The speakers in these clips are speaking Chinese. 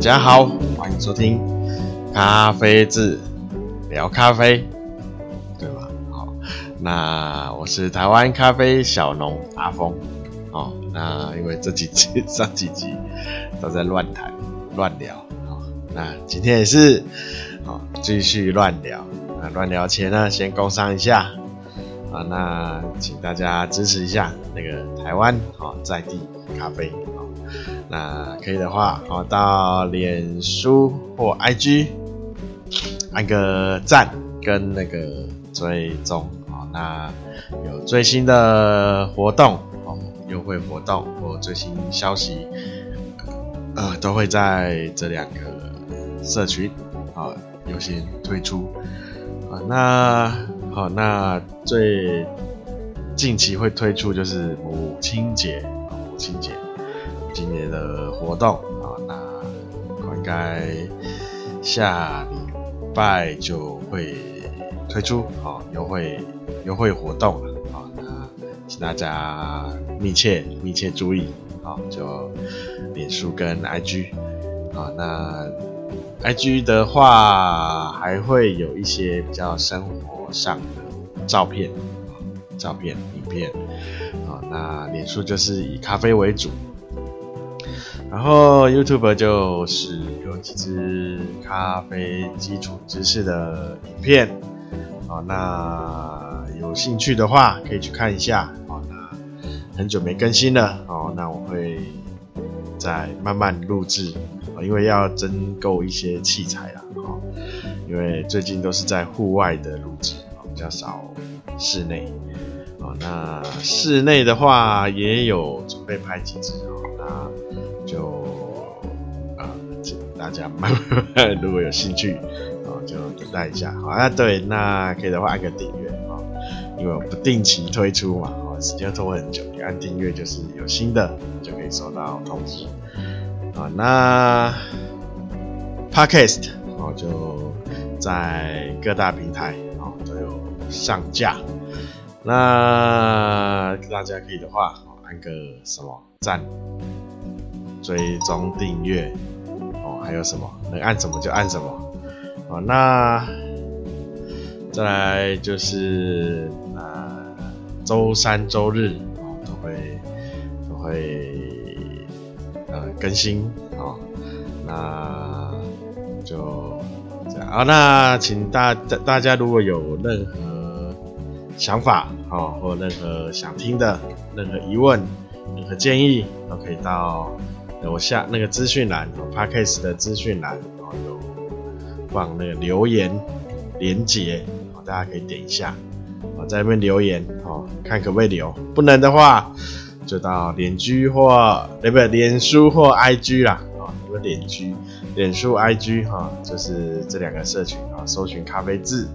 大家好，欢迎收听咖啡志聊咖啡，对吧？好，那我是台湾咖啡小农阿峰。哦，那因为这几集 上几集都在乱谈乱聊，好，那今天也是，好，继续乱聊。那乱聊前呢，先工商一下。啊，那请大家支持一下那个台湾啊在地咖啡，那可以的话啊，到脸书或 IG 按个赞跟那个追踪啊，那有最新的活动哦，优惠活动或最新消息，呃，都会在这两个社群啊优先推出啊，那。好，那最近期会推出就是母亲节，母亲节，今年的活动啊，那应该下礼拜就会推出啊优惠优惠活动了啊，那请大家密切密切注意啊，就脸书跟 IG 啊，那 IG 的话还会有一些比较生活。上的照片啊，照片、影片啊，那脸书就是以咖啡为主，然后 YouTube 就是有几支咖啡基础知识的影片啊，那有兴趣的话可以去看一下啊。那很久没更新了哦，那我会再慢慢录制啊，因为要增购一些器材啦。因为最近都是在户外的录制，啊比较少室内。那室内的话也有准备拍几支哦，那就呃，请大家慢慢，如果有兴趣啊，就等待一下。好啊，对，那可以的话按个订阅啊，因为不定期推出嘛，啊，时间拖很久，你按订阅就是有新的就可以收到通知。啊，那 Podcast 哦就。在各大平台啊都有上架，那大家可以的话按个什么赞、追踪、订阅哦，还有什么能按什么就按什么哦。那再来就是啊，周三、周日哦都会都会呃更新哦，那就。好，那请大大家如果有任何想法啊，或任何想听的、任何疑问、任何建议，都可以到我下那个资讯栏，Podcast 的资讯栏，然后有放那个留言连结，大家可以点一下，我在那边留言哦，看可不可以留，不能的话就到脸居或对不对？脸书或 IG 啦，啊，有个脸居。脸书、IG 哈，就是这两个社群啊，搜寻咖啡志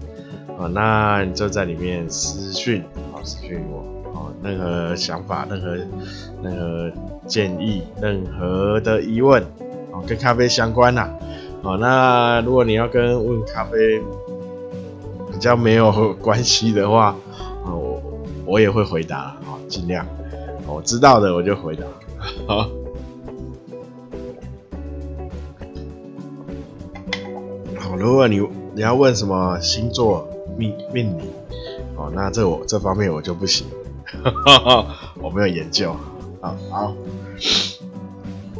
啊，那你就在里面私讯，好私讯我哦，任何想法、任何任何建议、任何的疑问哦，跟咖啡相关呐，哦，那如果你要跟问咖啡比较没有 关系的话，我我也会回答啊，尽量我知道的我就回答，好。如果你你要问什么星座命命理哦，那这我这方面我就不行，我没有研究。好，好，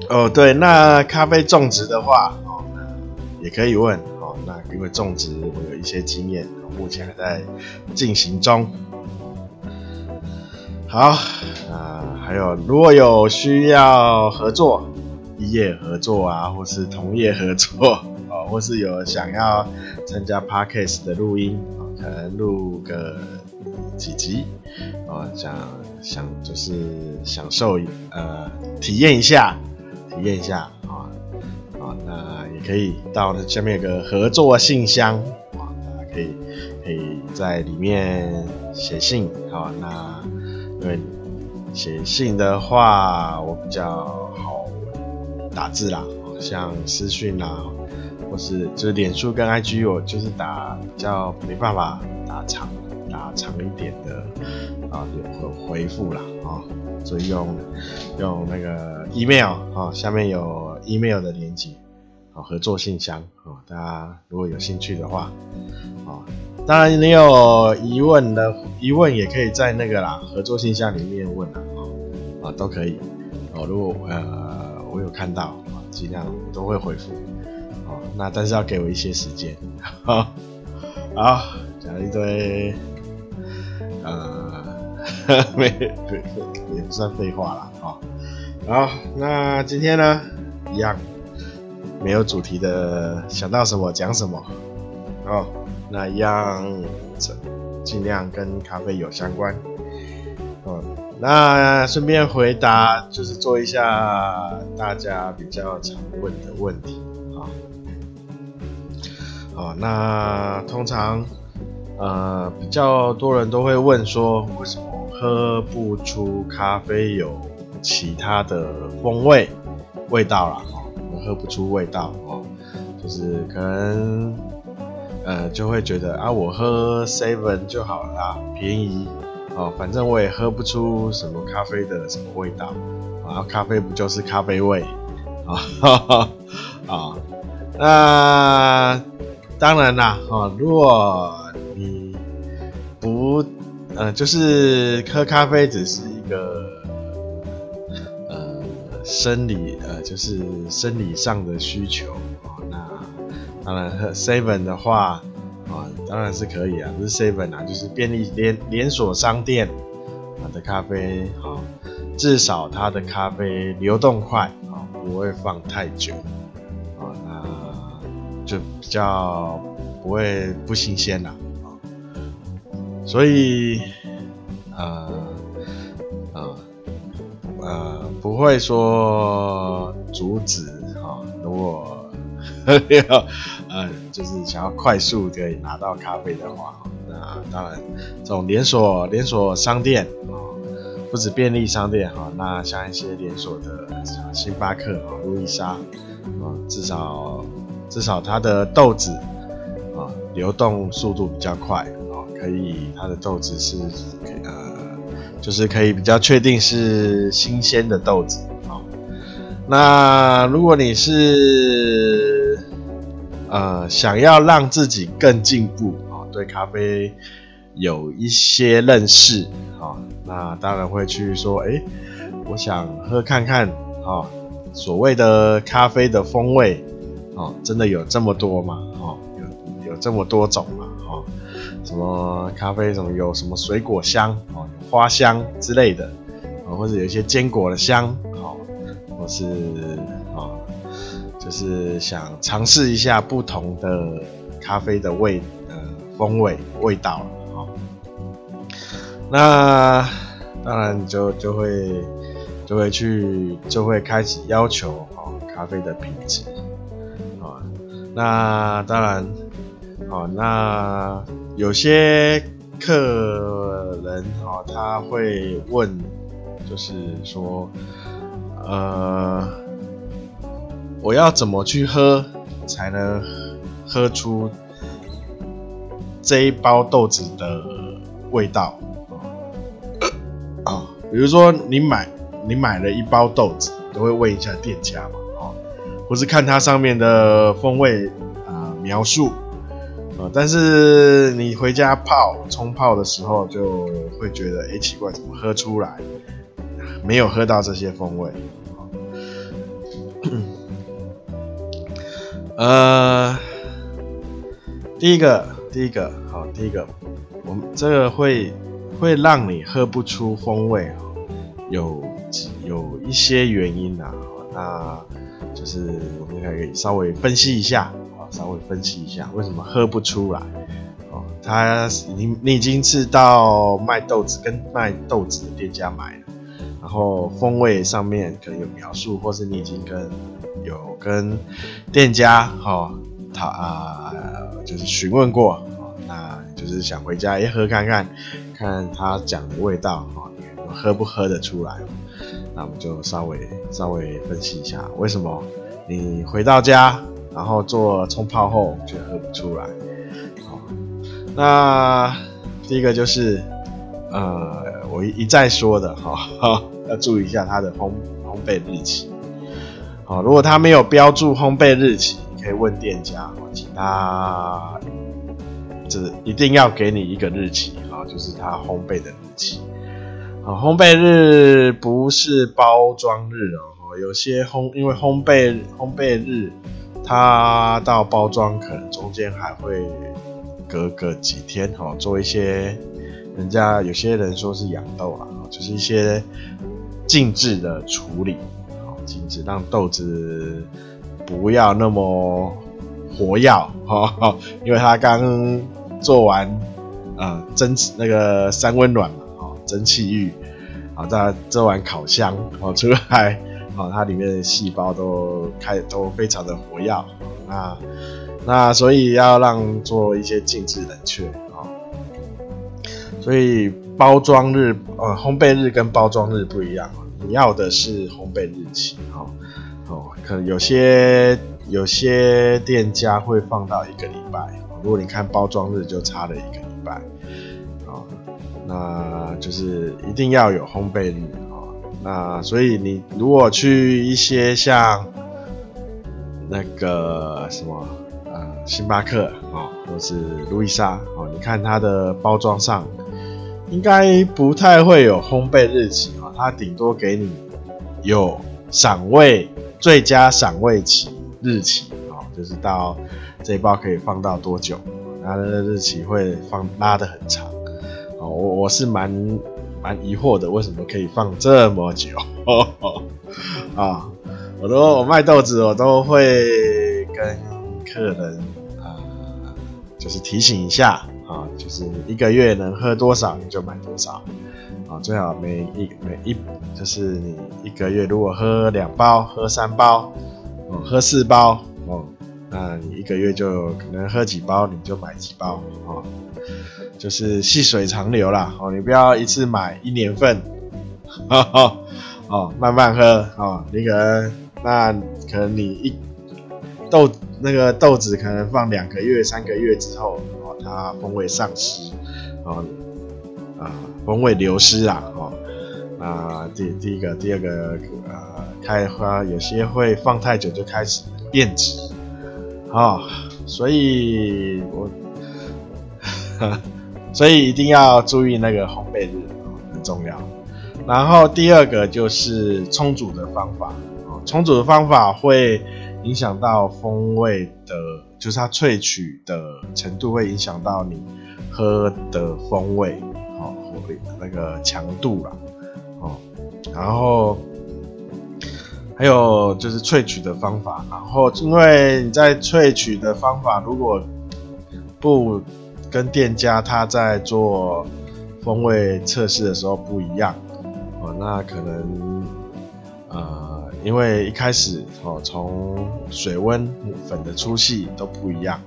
哦对，那咖啡种植的话哦，也可以问哦。那因为种植我有一些经验，目前还在进行中。好，啊、还有如果有需要合作，异业合作啊，或是同业合作。哦或是有想要参加 Podcast 的录音啊，可能录个几集啊，想想就是享受呃体验一下，体验一下啊啊，那也可以到下面有个合作信箱啊，大家可以可以在里面写信啊，那因为写信的话我比较好打字啦，像私讯啦。或是就是脸书跟 IG，我就是打比较没办法打长打长一点的啊，有回复啦啊，所以用用那个 email 啊，下面有 email 的连接，好，合作信箱啊，大家如果有兴趣的话，啊，当然你有疑问的疑问也可以在那个啦合作信箱里面问啊，啊都可以，哦，如果呃我有看到啊，尽量都会回复，哦，那但是要给我一些时间，好，好，讲一堆。呃，没，也不算废话了啊。好，那今天呢，一样没有主题的，想到什么讲什么。哦，那一样尽量跟咖啡有相关。哦，那顺便回答，就是做一下大家比较常问的问题。哦，那通常。呃，比较多人都会问说，为什么喝不出咖啡有其他的风味、味道啦？哦，喝不出味道哦，就是可能呃就会觉得啊，我喝 Seven 就好啦，便宜哦，反正我也喝不出什么咖啡的什么味道啊，咖啡不就是咖啡味啊？啊、那当然啦，哦，如果你不，呃，就是喝咖啡只是一个，呃，生理，呃，就是生理上的需求哦。那当然喝 seven 的话，啊、哦，当然是可以啊，不是 seven 啊，就是便利连连锁商店啊的咖啡，啊、哦，至少它的咖啡流动快，啊、哦，不会放太久，就比较不会不新鲜啦。所以，呃，呃，呃，不会说阻止哈。如果，呃，就是想要快速可以拿到咖啡的话，那当然，这种连锁连锁商店啊，不止便利商店哈，那像一些连锁的像星巴克啊、路易莎啊，至少至少它的豆子啊，流动速度比较快啊。可以，它的豆子是呃，就是可以比较确定是新鲜的豆子啊。那如果你是呃想要让自己更进步啊，对咖啡有一些认识啊，那当然会去说，哎，我想喝看看啊，所谓的咖啡的风味哦，真的有这么多吗？哦，有有这么多种吗？哦。什么咖啡？什么有什么水果香哦，花香之类的啊，或者有一些坚果的香哦，或是啊，就是想尝试一下不同的咖啡的味呃风味味道啊。那当然就就会就会去就会开始要求哦咖啡的品质。那当然哦那。有些客人哦，他会问，就是说，呃，我要怎么去喝才能喝出这一包豆子的味道啊？啊，比如说你买你买了一包豆子，都会问一下店家嘛，哦，或是看它上面的风味啊、描述。啊但是你回家泡冲泡的时候，就会觉得，哎、奇怪，怎么喝出来没有喝到这些风味？呃，第一个，第一个，好，第一个，我们这个会会让你喝不出风味，有有一些原因啊，那就是我们可以稍微分析一下啊。稍微分析一下为什么喝不出来哦，他你你已经是到卖豆子跟卖豆子的店家买了，然后风味上面可能有描述，或是你已经跟有跟店家哈他啊就是询问过哦，那就是想回家一喝看看，看他讲的味道哈，你喝不喝得出来？那我们就稍微稍微分析一下为什么你回到家。然后做冲泡后却喝不出来，好，那第一个就是，呃，我一再说的哈，要注意一下它的烘烘焙日期。好，如果它没有标注烘焙日期，你可以问店家，请他这一定要给你一个日期，啊，就是它烘焙的日期。哦，烘焙日不是包装日哦，有些烘因为烘焙烘焙日，它到包装可能中间还会隔个几天，哈，做一些人家有些人说是养豆啦，就是一些静置的处理。好静置让豆子不要那么活跃哈，因为它刚做完呃蒸那个三温暖嘛，蒸汽浴，啊再做完烤箱哦出来，哦它里面的细胞都开都非常的活跃，那那所以要让做一些静置冷却啊，所以包装日呃烘焙日跟包装日不一样。你要的是烘焙日期，哦。哦，可能有些有些店家会放到一个礼拜，如果你看包装日就差了一个礼拜，哦，那就是一定要有烘焙日，哦，那所以你如果去一些像那个什么呃星巴克哦，或是路易莎哦，你看它的包装上应该不太会有烘焙日期。它顶多给你有赏味最佳赏味期日期啊，就是到这一包可以放到多久，它的日期会放拉得很长，我我是蛮蛮疑惑的，为什么可以放这么久 啊？我都我卖豆子，我都会跟客人啊，就是提醒一下啊，就是一个月能喝多少你就买多少。啊，最好每一每一就是你一个月如果喝两包、喝三包、哦喝四包哦，那你一个月就可能喝几包，你就买几包哦，就是细水长流啦哦，你不要一次买一年份，哦哦慢慢喝哦，你可能那可能你一豆那个豆子可能放两个月、三个月之后哦，它风味丧失哦。啊，风味流失啊，哦，啊，第第一个，第二个，呃，开花有些会放太久就开始变质，啊、哦，所以我，所以一定要注意那个烘焙日，很重要。然后第二个就是冲煮的方法，冲煮的方法会影响到风味的，就是它萃取的程度会影响到你喝的风味。好那个强度啦，哦，然后还有就是萃取的方法，然后因为你在萃取的方法如果不跟店家他在做风味测试的时候不一样，哦，那可能呃，因为一开始哦，从水温、粉的粗细都不一样，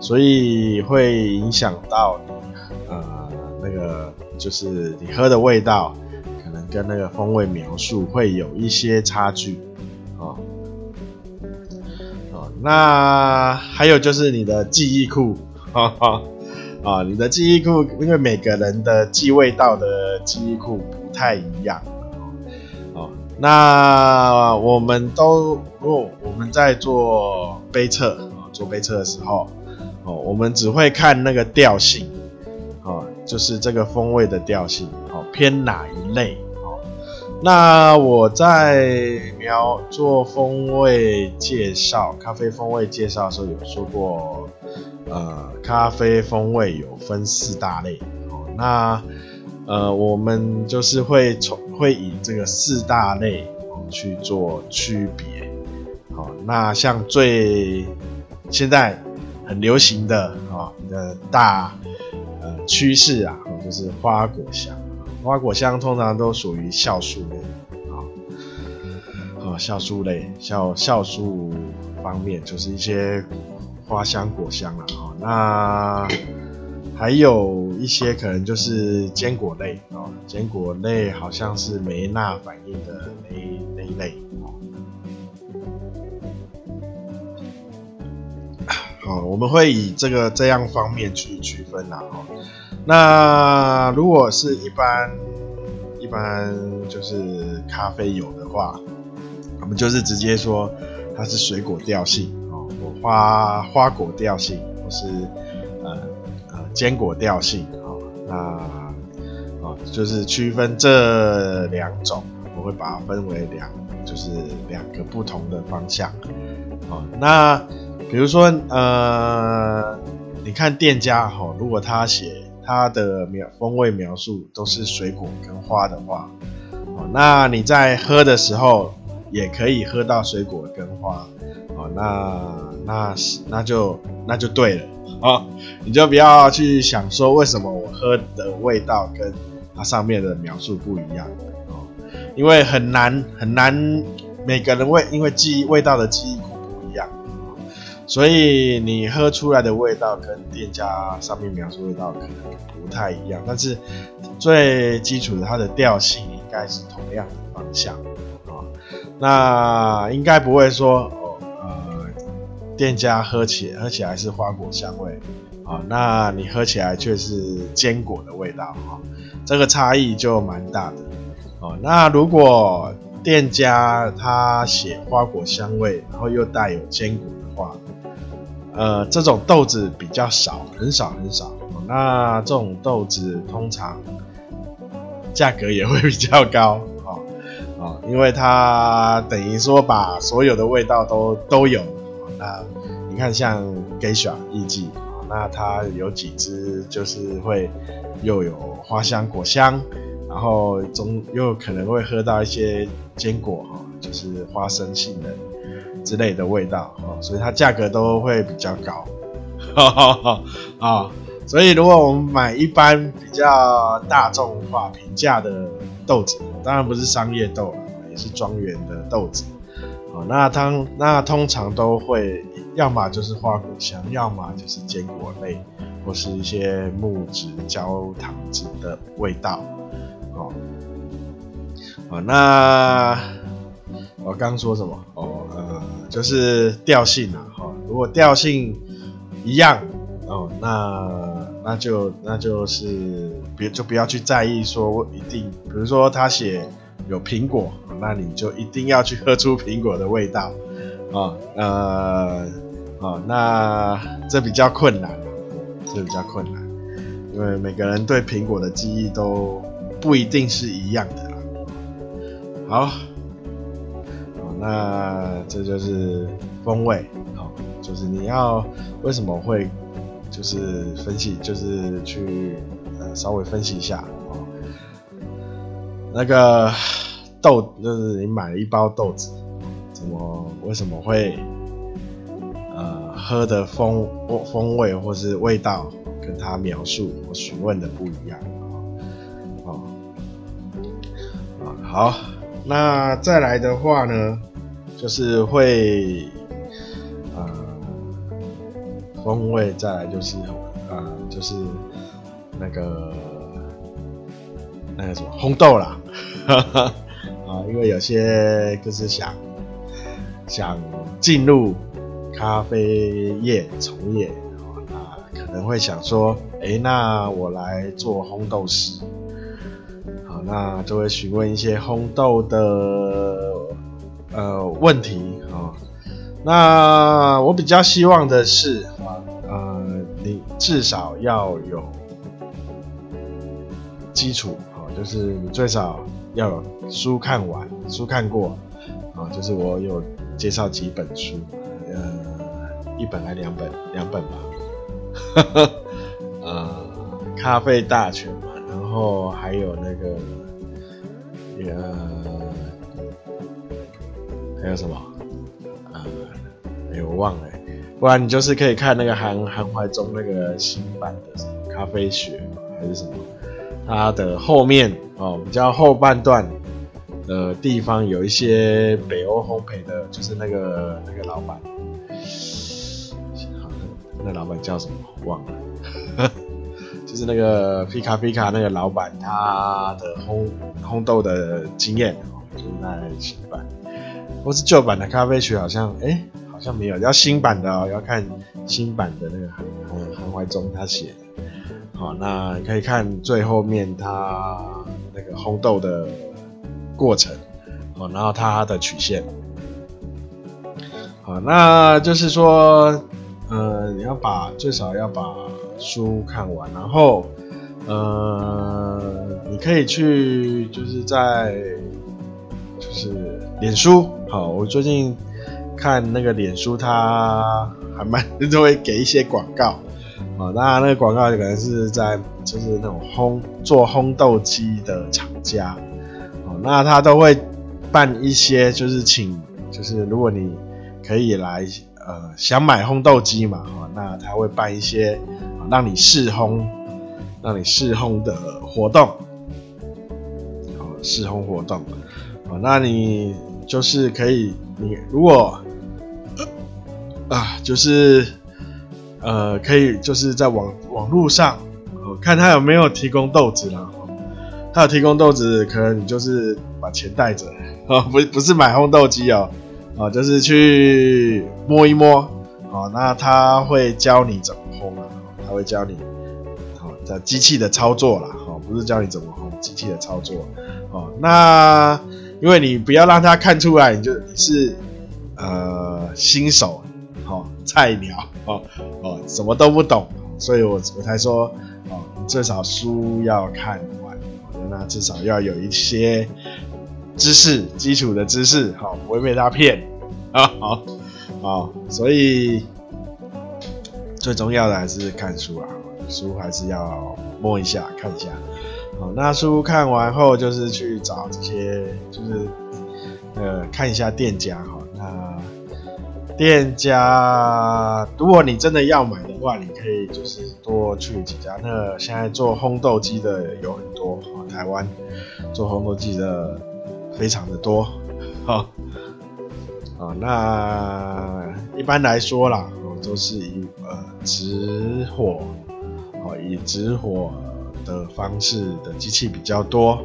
所以会影响到呃那个。就是你喝的味道，可能跟那个风味描述会有一些差距，哦，哦，那还有就是你的记忆库，哈哈，啊，你的记忆库，因为每个人的记味道的记忆库不太一样，哦，那我们都，如果我们在做杯测，做杯测的时候，哦，我们只会看那个调性。哦就是这个风味的调性，哦，偏哪一类？那我在描做风味介绍、咖啡风味介绍的时候有说过，呃，咖啡风味有分四大类，哦，那呃，我们就是会从会以这个四大类哦去做区别，好，那像最现在很流行的啊的大呃。趋势啊，就是花果香。花果香通常都属于酵素类啊，哦，酵素类，酵酵素方面就是一些花香、果香了啊。那还有一些可能就是坚果类啊，坚果类好像是梅纳反应的那那一类。好，我们会以这个这样方面去区分呐。哦，那如果是一般一般就是咖啡有的话，我们就是直接说它是水果调性哦，花花果调性，或是呃呃坚果调性哦，那哦就是区分这两种，我会把它分为两，就是两个不同的方向哦。那比如说呃，你看店家哈、哦，如果他写。它的描风味描述都是水果跟花的话，哦，那你在喝的时候也可以喝到水果跟花，哦，那那那就那就对了，哦，你就不要去想说为什么我喝的味道跟它上面的描述不一样，哦，因为很难很难，每个人味因为记忆味道的记忆。所以你喝出来的味道跟店家上面描述味道可能不太一样，但是最基础的它的调性应该是同样的方向啊。那应该不会说哦，呃，店家喝起喝起来是花果香味啊，那你喝起来却是坚果的味道啊，这个差异就蛮大的哦。那如果店家他写花果香味，然后又带有坚果话，呃，这种豆子比较少，很少很少。那这种豆子通常价格也会比较高，哦哦，因为它等于说把所有的味道都都有。那你看像 g e i s a 艺妓，那它有几支就是会又有花香果香，然后中又可能会喝到一些坚果哈，就是花生杏仁。之类的味道哦，所以它价格都会比较高，哈哈哈啊、所以如果我们买一般比较大众化、平价的豆子，当然不是商业豆了，也是庄园的豆子，哦，那它那通常都会，要么就是花果香，要么就是坚果类，或是一些木质、焦糖质的味道，哦，哦，那我刚说什么？哦。就是调性啊，哈，如果调性一样哦，那那就那就是别就不要去在意说一定，比如说他写有苹果，那你就一定要去喝出苹果的味道啊，呃，哦，那这比较困难，这比较困难，因为每个人对苹果的记忆都不一定是一样的。好。那这就是风味，好，就是你要为什么会就是分析，就是去呃稍微分析一下哦。那个豆就是你买了一包豆子，怎么为什么会呃喝的风风味或是味道跟他描述我询问的不一样哦，啊好，那再来的话呢？就是会，呃，风味再来就是，呃，就是那个那个什么烘豆啦，啊，因为有些就是想想进入咖啡业从业，啊，可能会想说，哎，那我来做烘豆师，好，那就会询问一些烘豆的。呃，问题啊、哦，那我比较希望的是啊，呃，你至少要有基础啊、哦，就是你最少要有书看完，书看过啊、哦，就是我有介绍几本书，呃，一本还两本，两本吧，呵呵，呃，咖啡大全嘛，然后还有那个，呃。还有什么？呃，哎，我忘了。不然你就是可以看那个韩韩怀忠那个新版的咖啡学还是什么？它的后面哦，比较后半段的地方有一些北欧烘焙的，就是那个那个老板，那老板叫什么？忘了。就是那个皮卡皮卡那个老板，他的烘烘豆的经验，就是那新版。或是旧版的咖啡曲好像，哎、好像没有。要新版的哦，要看新版的那个韩韩怀忠他写的。好，那你可以看最后面他那个烘豆的过程，哦，然后它的曲线，好，那就是说，呃，你要把最少要把书看完，然后，呃，你可以去就是在就是脸书，好，我最近看那个脸书，它还蛮都会给一些广告。哦，当然那个广告可能是在就是那种烘做烘豆机的厂家，哦，那他都会办一些，就是请，就是如果你可以来，呃，想买烘豆机嘛，哦，那他会办一些，让你试烘，让你试烘的活动，哦，试烘活动，哦，那你就是可以，你如果，啊，就是。呃，可以就是在网网络上，哦，看他有没有提供豆子啦。他有提供豆子，可能你就是把钱带着，哦，不不是买烘豆机哦，哦，就是去摸一摸，哦，那他会教你怎么烘啊，他会教你，哦，这机器的操作啦，哦，不是教你怎么烘，机器的操作，哦，那因为你不要让他看出来，你就你是呃新手。哦，菜鸟哦哦，什么都不懂，所以我我才说哦，你最少书要看完，那至少要有一些知识，基础的知识，好，不会被他骗啊，好，好，所以最重要的还是看书啊，书还是要摸一下，看一下，好，那书看完后就是去找这些，就是呃，看一下店家哈，那。店家，如果你真的要买的话，你可以就是多去几家。那现在做烘豆机的有很多，台湾做烘豆机的非常的多，哈，啊，那一般来说啦，都是以呃直火，哦，以直火的方式的机器比较多，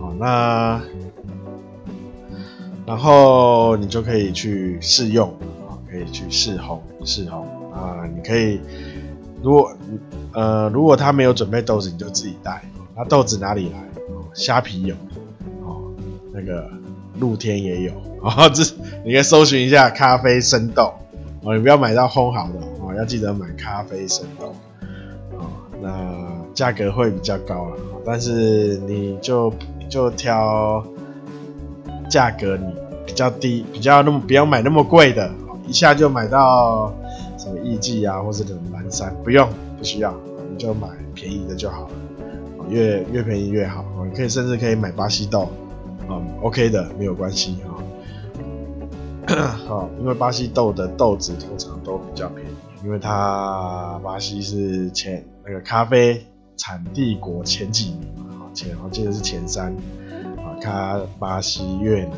好，那然后你就可以去试用啊。可以去试烘试烘啊！你可以，如果呃如果他没有准备豆子，你就自己带。那豆子哪里来？虾皮有，哦，那个露天也有。哦，这你可以搜寻一下咖啡生豆哦，你不要买到烘好的哦，要记得买咖啡生豆哦。那价格会比较高了，但是你就就挑价格你比较低，比较那么不要买那么贵的。一下就买到什么艺伎啊，或者什么蓝山，不用，不需要，你就买便宜的就好了，越越便宜越好。你可以甚至可以买巴西豆，嗯，OK 的，没有关系啊。好，因为巴西豆的豆子通常都比较便宜，因为它巴西是前那个咖啡产地国前几名嘛，前我记得是前三，啊，它巴西、越南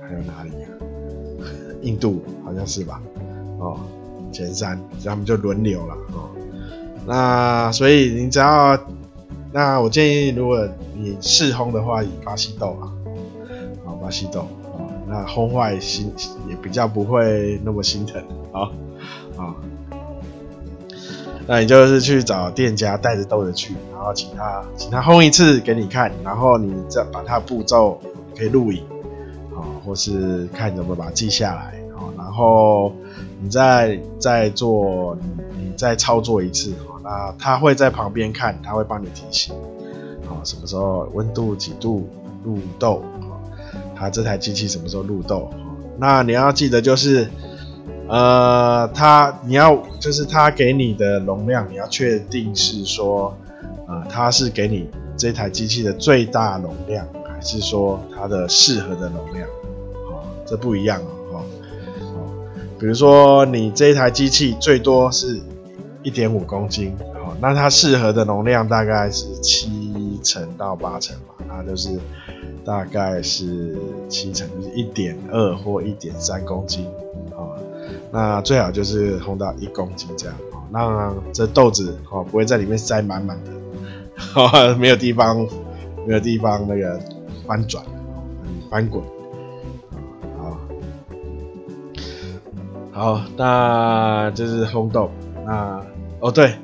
还有哪里啊？印度好像是吧，哦，前三，他们就轮流了哦。那所以你只要，那我建议，如果你试烘的话，以巴西豆啊，啊，巴西豆啊，那烘坏心也比较不会那么心疼啊啊。那你就是去找店家带着豆子去，然后请他请他烘一次给你看，然后你再把它步骤可以录影。或是看你怎么把它记下来，然后你再再做，你你再操作一次，那他会在旁边看，他会帮你提醒，什么时候温度几度入豆，他这台机器什么时候入豆，那你要记得就是，呃，他你要就是他给你的容量，你要确定是说，呃，他是给你这台机器的最大容量，还是说它的适合的容量？这不一样哦，哦，比如说你这一台机器最多是一点五公斤，哦，那它适合的容量大概是七成到八成嘛，那就是大概是七成，就是一点二或一点三公斤，那最好就是烘到一公斤这样，哦，那这豆子哦不会在里面塞满满的，哦，没有地方，没有地方那个翻转，翻滚。好，好那就是烘豆。那哦对，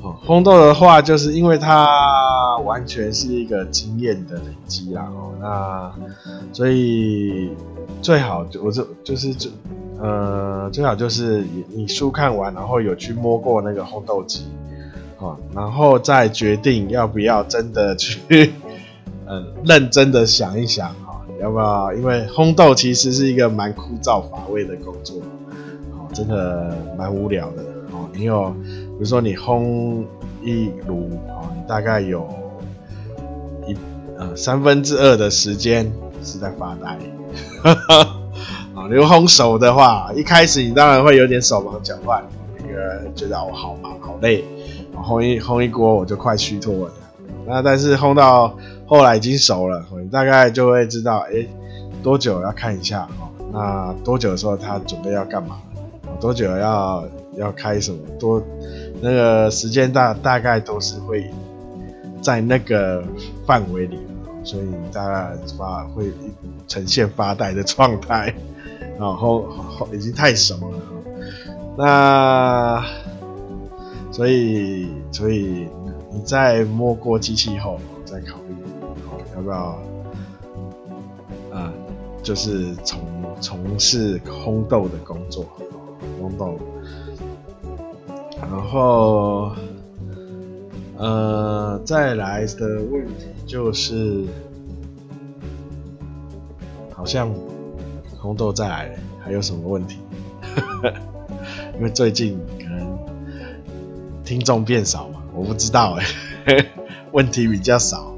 哦烘豆的话，就是因为它，完全是一个经验的累积啦。哦，那所以最好就我就就是就呃最好就是你书看完，然后有去摸过那个烘豆机，哦，然后再决定要不要真的去嗯认真的想一想哈，要不要？因为烘豆其实是一个蛮枯燥乏味的工作，哦，真的蛮无聊的哦。你有比如说你烘。一炉啊，你大概有一呃三分之二的时间是在发呆，哈哈啊，你烘熟的话，一开始你当然会有点手忙脚乱，那个觉得我好忙好累，烘一烘一锅我就快虚脱了。那但是烘到后来已经熟了，你大概就会知道，哎、多久要看一下哦。那多久的时候他准备要干嘛？多久要要开什么？多。那个时间大大概都是会在那个范围里，所以大概发会呈现发呆的状态，然后已经太熟了，那所以所以你在摸过机器后再考虑，要不要啊？就是从从事烘豆的工作，烘豆。然后，呃，再来的问题就是，好像烘豆再来还有什么问题？因为最近可能听众变少嘛，我不知道哎，问题比较少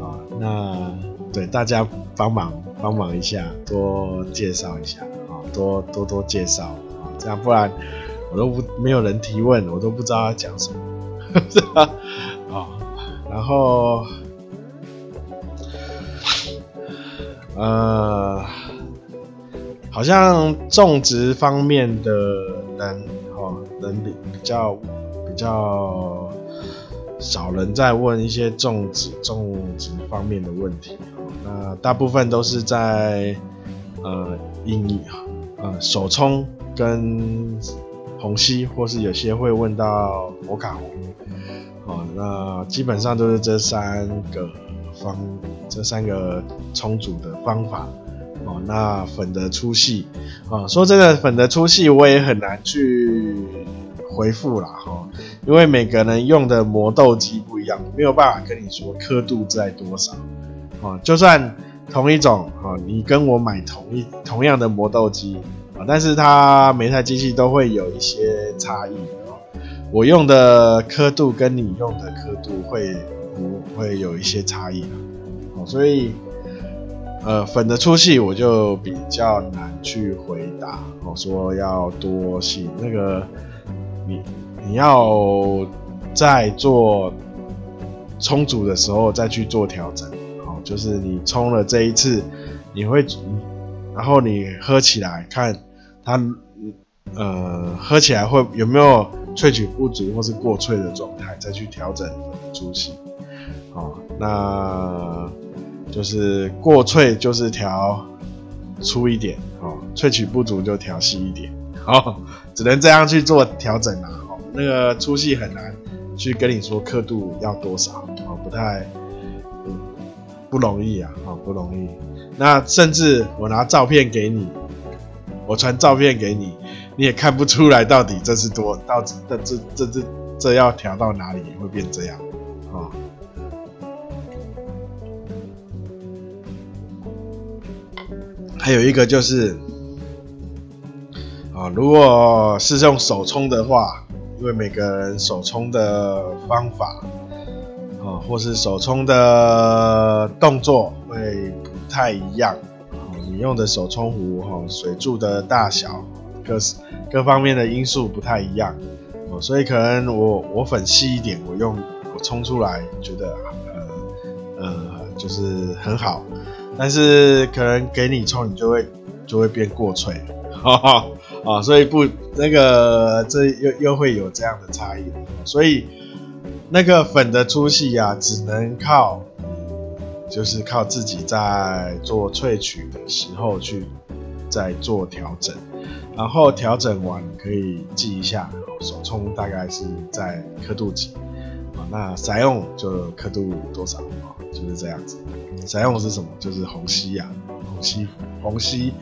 啊。那对大家帮忙帮忙一下，多介绍一下啊，多多多介绍啊，这样不然。我都不没有人提问，我都不知道要讲什么，啊，然后，呃，好像种植方面的人哦，人比比较比较少人在问一些种植种植方面的问题，哦那大部分都是在呃，印呃手冲跟。虹吸，或是有些会问到摩卡壶，哦，那基本上都是这三个方，这三个冲煮的方法，哦，那粉的粗细，啊，说真的，粉的粗细我也很难去回复啦，哈，因为每个人用的磨豆机不一样，没有办法跟你说刻度在多少，啊，就算同一种，啊，你跟我买同一同样的磨豆机啊。但是它每台机器都会有一些差异哦，我用的刻度跟你用的刻度会不会有一些差异哦，所以呃粉的粗细我就比较难去回答我，说要多细那个你你要在做冲煮的时候再去做调整好，就是你冲了这一次你会然后你喝起来看。它呃喝起来会有没有萃取不足或是过萃的状态，再去调整粉的粗细。哦，那就是过脆就是调粗一点，哦，萃取不足就调细一点，哦，只能这样去做调整啦。哦，那个粗细很难去跟你说刻度要多少，哦，不太，嗯，不容易啊，哦，不容易。那甚至我拿照片给你。我传照片给你，你也看不出来到底这是多，到底这这这这这要调到哪里会变这样还有一个就是啊、如果是用手冲的话，因为每个人手冲的方法啊、或是手冲的动作会不太一样。你用的手冲壶哈，水柱的大小，各各方面的因素不太一样哦，所以可能我我粉细一点，我用我冲出来觉得呃呃就是很好，但是可能给你冲，你就会就会变过萃，哈 哈啊，所以不那个这又又会有这样的差异，所以那个粉的粗细呀，只能靠。就是靠自己在做萃取的时候去再做调整，然后调整完可以记一下，手冲大概是在刻度几，啊，那塞翁就刻度多少啊，就是这样子。塞翁是什么？就是虹吸呀，虹吸虹吸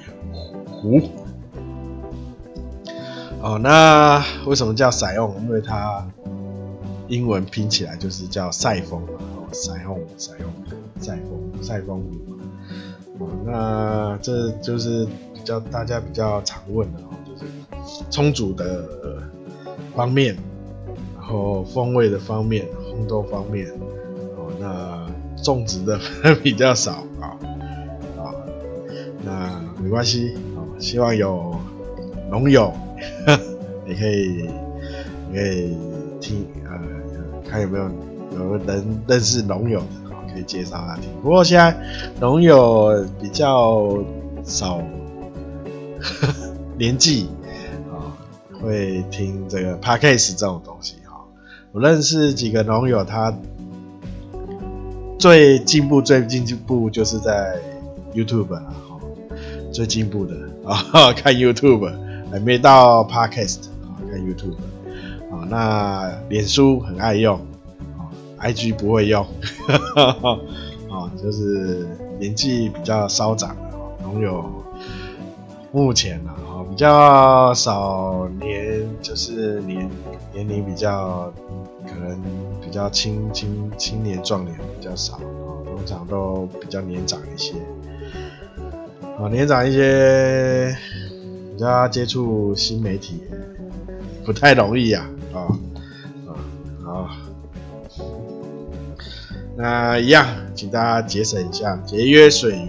湖。哦，那为什么叫塞翁？因为它英文拼起来就是叫塞风嘛。哦，塞翁，塞翁，塞风，塞风湖。哦，那这就是比较大家比较常问的哦，就是充足的方面，然后风味的方面，烘豆方面。种植的比较少啊。啊，那没关系。啊，希望有农友。你可以，你可以听，呃，看有没有有人认识农友的，可以介绍他听。不过现在农友比较少，呵 呵年纪啊，会听这个 Podcast 这种东西哈。我认识几个农友，他最进步、最进步就是在 YouTube 了哈，最进步的啊，看 YouTube。还没到 Podcast 啊，看 YouTube 啊，那脸书很爱用啊，IG 不会用，啊，就是年纪比较稍长的农友，目前呢啊，比较少年，就是年年龄比较可能比较青青青年壮年比较少啊，通常都比较年长一些，啊，年长一些。大家接触新媒体不太容易呀，啊啊好，那一样，请大家节省一下，节约水源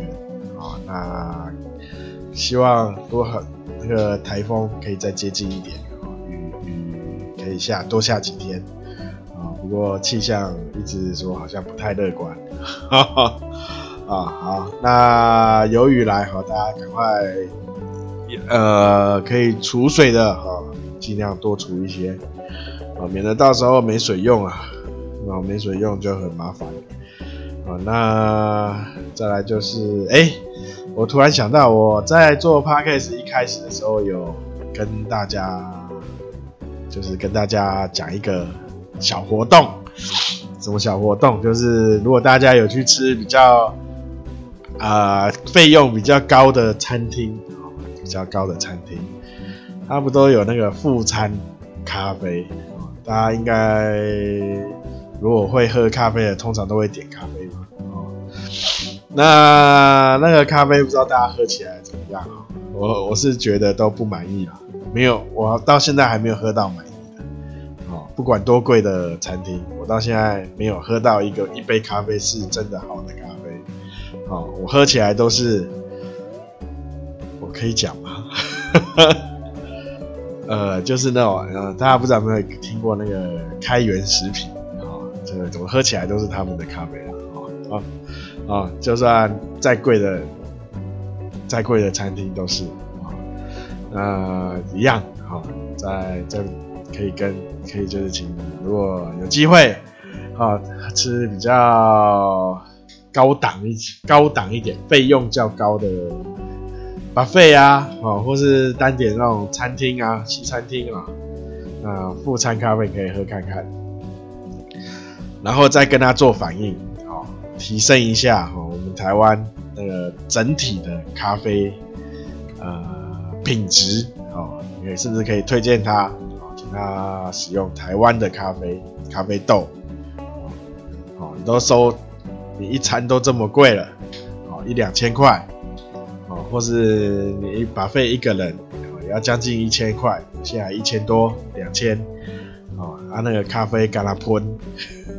啊。那希望多很那个台风可以再接近一点，雨雨可以下多下几天。过气象一直说好像不太乐观，哈 哈啊好，那有雨来，好，大家赶快。呃，可以储水的哈，尽量多储一些啊，免得到时候没水用啊，那没水用就很麻烦啊。那再来就是，哎、我突然想到，我在做 podcast 一开始的时候，有跟大家，就是跟大家讲一个小活动，什么小活动？就是如果大家有去吃比较啊费用比较高的餐厅。比较高的餐厅，它不都有那个附餐咖啡？大家应该如果会喝咖啡的，通常都会点咖啡嘛。哦，那那个咖啡不知道大家喝起来怎么样？我我是觉得都不满意啊，没有，我到现在还没有喝到满。不管多贵的餐厅，我到现在没有喝到一个一杯咖啡是真的好的咖啡。哦，我喝起来都是。我可以讲吗？呃，就是那种，呃，大家不知道有没有听过那个开元食品啊？这个怎么喝起来都是他们的咖啡啊？啊啊，就算再贵的、再贵的餐厅都是啊，呃，一样啊，在这里可以跟可以就是请，如果有机会啊，吃比较高档一高档一点、费用较高的。buffet 啊，哦，或是单点那种餐厅啊，西餐厅啊，啊，副餐咖啡可以喝看看，然后再跟他做反应，哦，提升一下哦，我们台湾那个整体的咖啡呃品质，哦，也甚至可以推荐他，那，使用台湾的咖啡咖啡豆，哦，你都收，你一餐都这么贵了，哦，一两千块。哦或是你把费一个人也要将近一千块，现在一千多两千，哦，啊那个咖啡干了喷，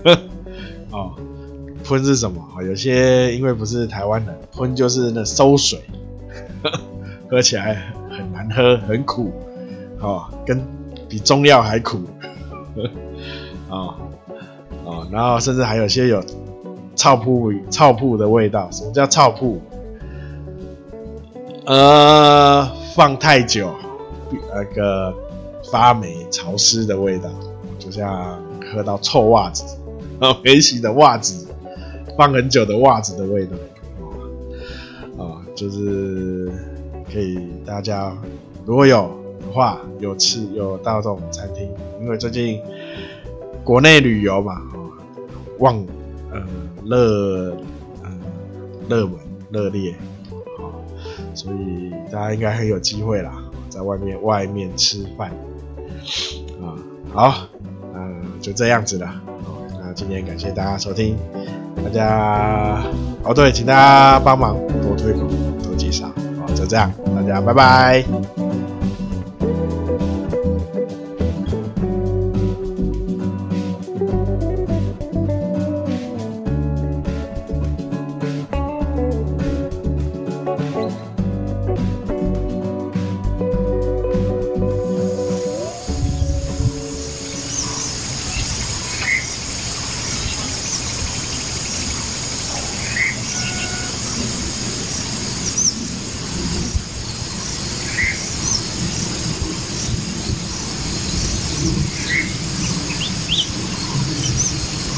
哦，喷是什么？有些因为不是台湾人，喷就是那馊水，喝起来很难喝，很苦，哦，跟比中药还苦，哦，哦，然后甚至还有些有臭铺臭铺的味道。什么叫臭铺？呃，放太久，那个发霉、潮湿的味道，就像喝到臭袜子，啊，没洗的袜子，放很久的袜子的味道，啊，就是可以大家如果有的话，有吃有到这种餐厅，因为最近国内旅游嘛，哦，旺呃热呃热门热烈，哦，所以大家应该很有机会啦，在外面外面吃饭啊，好，嗯，就这样子了，哦，那今天感谢大家收听，大家哦对，请大家帮忙多推广多介绍，好，就这样，大家拜拜。